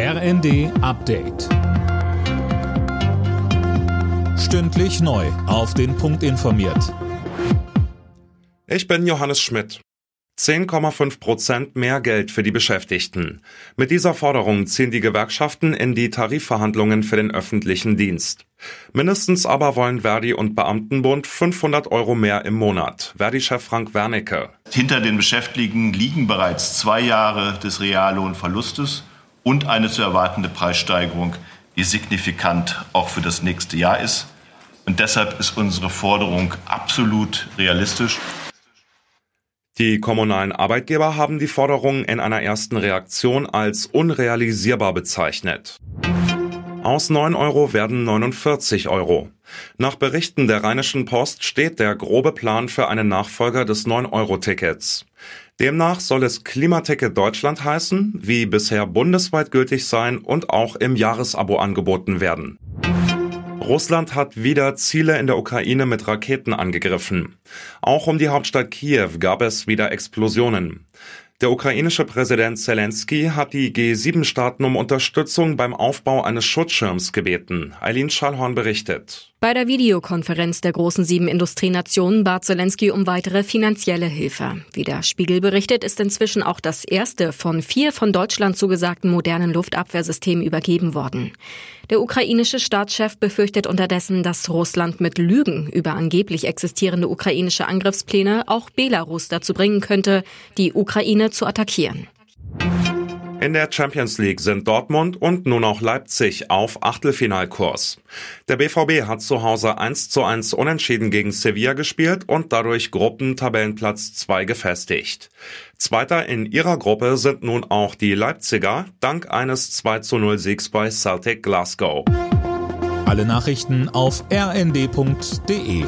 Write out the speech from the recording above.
RND Update. Stündlich neu. Auf den Punkt informiert. Ich bin Johannes Schmidt. 10,5 Prozent mehr Geld für die Beschäftigten. Mit dieser Forderung ziehen die Gewerkschaften in die Tarifverhandlungen für den öffentlichen Dienst. Mindestens aber wollen Verdi und Beamtenbund 500 Euro mehr im Monat. Verdi-Chef Frank Wernicke. Hinter den Beschäftigten liegen bereits zwei Jahre des Reallohnverlustes und eine zu erwartende Preissteigerung, die signifikant auch für das nächste Jahr ist. Und deshalb ist unsere Forderung absolut realistisch. Die kommunalen Arbeitgeber haben die Forderung in einer ersten Reaktion als unrealisierbar bezeichnet. Aus 9 Euro werden 49 Euro. Nach Berichten der Rheinischen Post steht der grobe Plan für einen Nachfolger des 9-Euro-Tickets. Demnach soll es Klimaticket Deutschland heißen, wie bisher bundesweit gültig sein und auch im Jahresabo angeboten werden. Russland hat wieder Ziele in der Ukraine mit Raketen angegriffen. Auch um die Hauptstadt Kiew gab es wieder Explosionen. Der ukrainische Präsident Zelensky hat die G7-Staaten um Unterstützung beim Aufbau eines Schutzschirms gebeten. Eileen Schallhorn berichtet. Bei der Videokonferenz der großen sieben Industrienationen bat Zelensky um weitere finanzielle Hilfe. Wie der Spiegel berichtet, ist inzwischen auch das erste von vier von Deutschland zugesagten modernen Luftabwehrsystemen übergeben worden. Der ukrainische Staatschef befürchtet unterdessen, dass Russland mit Lügen über angeblich existierende ukrainische Angriffspläne auch Belarus dazu bringen könnte, die Ukraine zu attackieren. In der Champions League sind Dortmund und nun auch Leipzig auf Achtelfinalkurs. Der BVB hat zu Hause 1 zu 1 unentschieden gegen Sevilla gespielt und dadurch Gruppentabellenplatz 2 gefestigt. Zweiter in ihrer Gruppe sind nun auch die Leipziger, dank eines 2 zu 0 Siegs bei Celtic Glasgow. Alle Nachrichten auf rnd.de